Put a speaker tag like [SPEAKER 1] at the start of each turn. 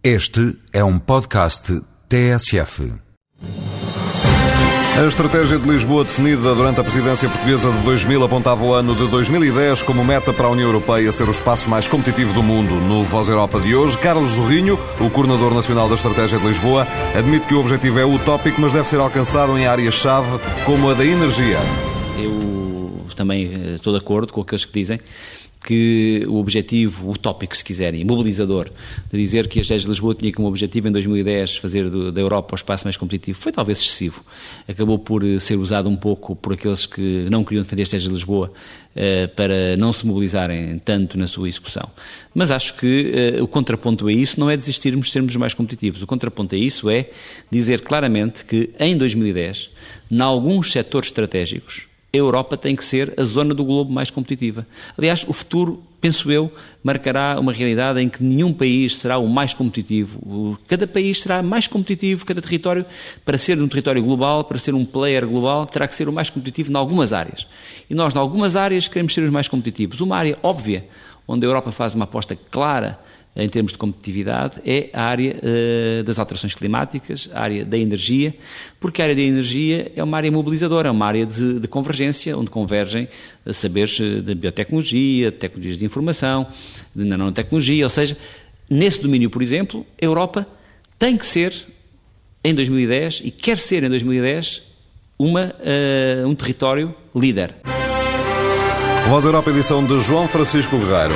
[SPEAKER 1] Este é um podcast TSF. A estratégia de Lisboa definida durante a presidência portuguesa de 2000 apontava o ano de 2010 como meta para a União Europeia ser o espaço mais competitivo do mundo. No Voz Europa de hoje, Carlos Zorrinho, o coordenador nacional da estratégia de Lisboa, admite que o objetivo é utópico, mas deve ser alcançado em áreas-chave como a da energia.
[SPEAKER 2] Eu também eh, estou de acordo com aqueles que dizem que o objetivo utópico, se quiserem, mobilizador, de dizer que a GES de Lisboa tinha como objetivo em 2010 fazer da Europa o espaço mais competitivo, foi talvez excessivo. Acabou por eh, ser usado um pouco por aqueles que não queriam defender a GES de Lisboa eh, para não se mobilizarem tanto na sua execução. Mas acho que eh, o contraponto a isso não é desistirmos de sermos mais competitivos. O contraponto a isso é dizer claramente que em 2010, em alguns setores estratégicos, a Europa tem que ser a zona do globo mais competitiva. Aliás, o futuro, penso eu, marcará uma realidade em que nenhum país será o mais competitivo. Cada país será mais competitivo, cada território, para ser um território global, para ser um player global, terá que ser o mais competitivo em algumas áreas. E nós, em algumas áreas, queremos ser os mais competitivos. Uma área óbvia, onde a Europa faz uma aposta clara em termos de competitividade é a área uh, das alterações climáticas, a área da energia, porque a área da energia é uma área mobilizadora, é uma área de, de convergência, onde convergem saberes eh, de biotecnologia, tecnologias de informação, de nanotecnologia, ou seja, nesse domínio, por exemplo, a Europa tem que ser, em 2010, e quer ser em 2010, uma, uh, um território líder.
[SPEAKER 1] Voz Europa, edição de João Francisco Guerreiro.